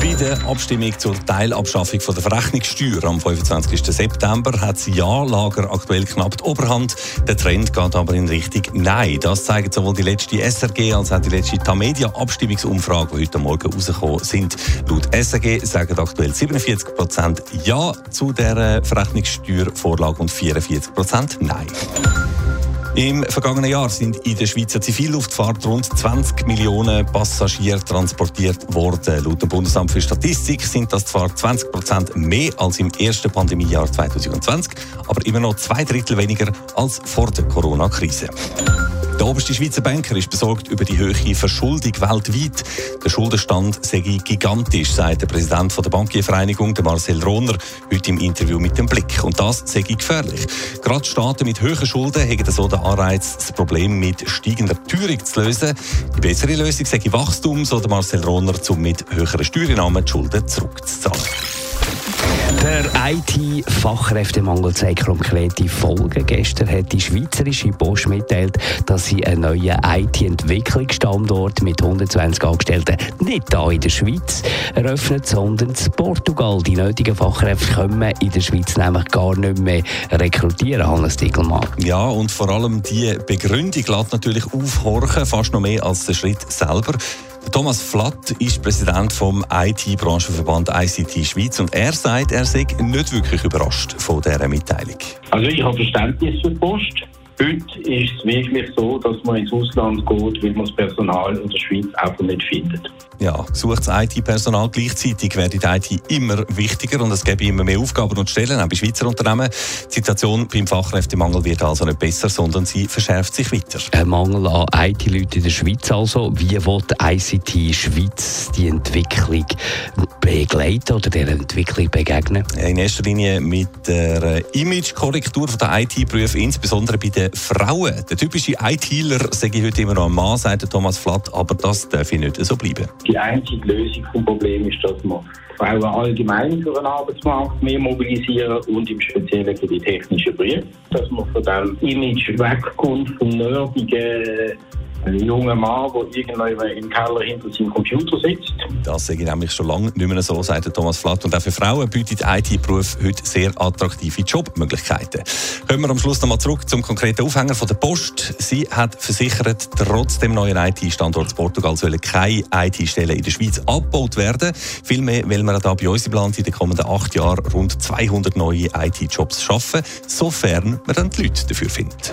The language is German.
bei der Abstimmung zur Teilabschaffung von der Verrechnungssteuer am 25. September hat das Ja-Lager aktuell knapp die Oberhand. Der Trend geht aber in Richtung Nein. Das zeigen sowohl die letzte SRG als auch die letzte Tamedia-Abstimmungsumfrage, die heute Morgen rausgekommen sind. Laut SRG sagen aktuell 47 Prozent Ja zu der Verrechnungssteuervorlage und 44 Prozent Nein. Im vergangenen Jahr sind in der Schweizer Zivilluftfahrt rund 20 Millionen Passagiere transportiert worden. Laut dem Bundesamt für Statistik sind das zwar 20 Prozent mehr als im ersten Pandemiejahr 2020, aber immer noch zwei Drittel weniger als vor der Corona-Krise. Der oberste Schweizer Banker ist besorgt über die hohe Verschuldung weltweit. Der Schuldenstand sei gigantisch, sagt der Präsident der Bankiervereinigung, Marcel Rohner, heute im Interview mit dem Blick. Und das sei gefährlich. Gerade Staaten mit hohen Schulden hätten so den Anreiz, das Problem mit steigender Teuerung zu lösen. Die bessere Lösung sei Wachstum, so der Marcel Rohner, um mit höheren Steuereinnahmen die Schulden zurückzuzahlen. Der IT-Fachkräftemangel zeigt konkrete Folgen. Gestern hat die Schweizerische Post mitteilt, dass sie einen neuen IT-Entwicklungsstandort mit 120 Angestellten nicht hier in der Schweiz eröffnet, sondern in Portugal. Die nötigen Fachkräfte können in der Schweiz nämlich gar nicht mehr rekrutieren, Hannes Dickelmann. Ja, und vor allem die Begründung lässt natürlich aufhorchen, fast noch mehr als der Schritt selber. Thomas Flatt ist Präsident vom IT-Branchenverband ICT Schweiz und er sagt, er sei nicht wirklich überrascht von dieser Mitteilung. Also ich habe Verständnis für die Post. Heute ist es wirklich so, dass man ins Ausland geht, weil man das Personal in der Schweiz einfach nicht findet. Ja, sucht das IT-Personal gleichzeitig wird die IT immer wichtiger und es gibt immer mehr Aufgaben und Stellen, auch bei Schweizer Unternehmen. Die Situation beim Fachkräftemangel wird also nicht besser, sondern sie verschärft sich weiter. Ein Mangel an IT-Leuten in der Schweiz also. Wie will die ICT Schweiz die Entwicklung begleiten oder der Entwicklung begegnen? In erster Linie mit der Imagekorrektur der IT-Berufe, insbesondere bei den Frauen. Der typische ITler sage ich heute immer noch ein Mann, sagt Thomas Flatt, aber das darf nicht so bleiben. Die einzige Lösung des Problems ist, dass man Frauen allgemein für den Arbeitsmarkt mehr mobilisieren und im Speziellen für die technischen Berufe, dass man von dem Image wegkommt, vom nerdigen ein junger Mann, der irgendwann im Keller hinter seinem Computer sitzt. Das sehe ich nämlich schon lange nicht mehr so, sagt Thomas Flatt. Und auch für Frauen bietet IT-Beruf heute sehr attraktive Jobmöglichkeiten. Kommen wir am Schluss nochmal zurück zum konkreten Aufhänger von der Post. Sie hat versichert, trotz dem neuen IT-Standort Portugal sollen keine IT-Stellen in der Schweiz abgebaut werden. Vielmehr will man da bei uns geplant in den kommenden acht Jahren rund 200 neue IT-Jobs schaffen, sofern man dann die Leute dafür findet.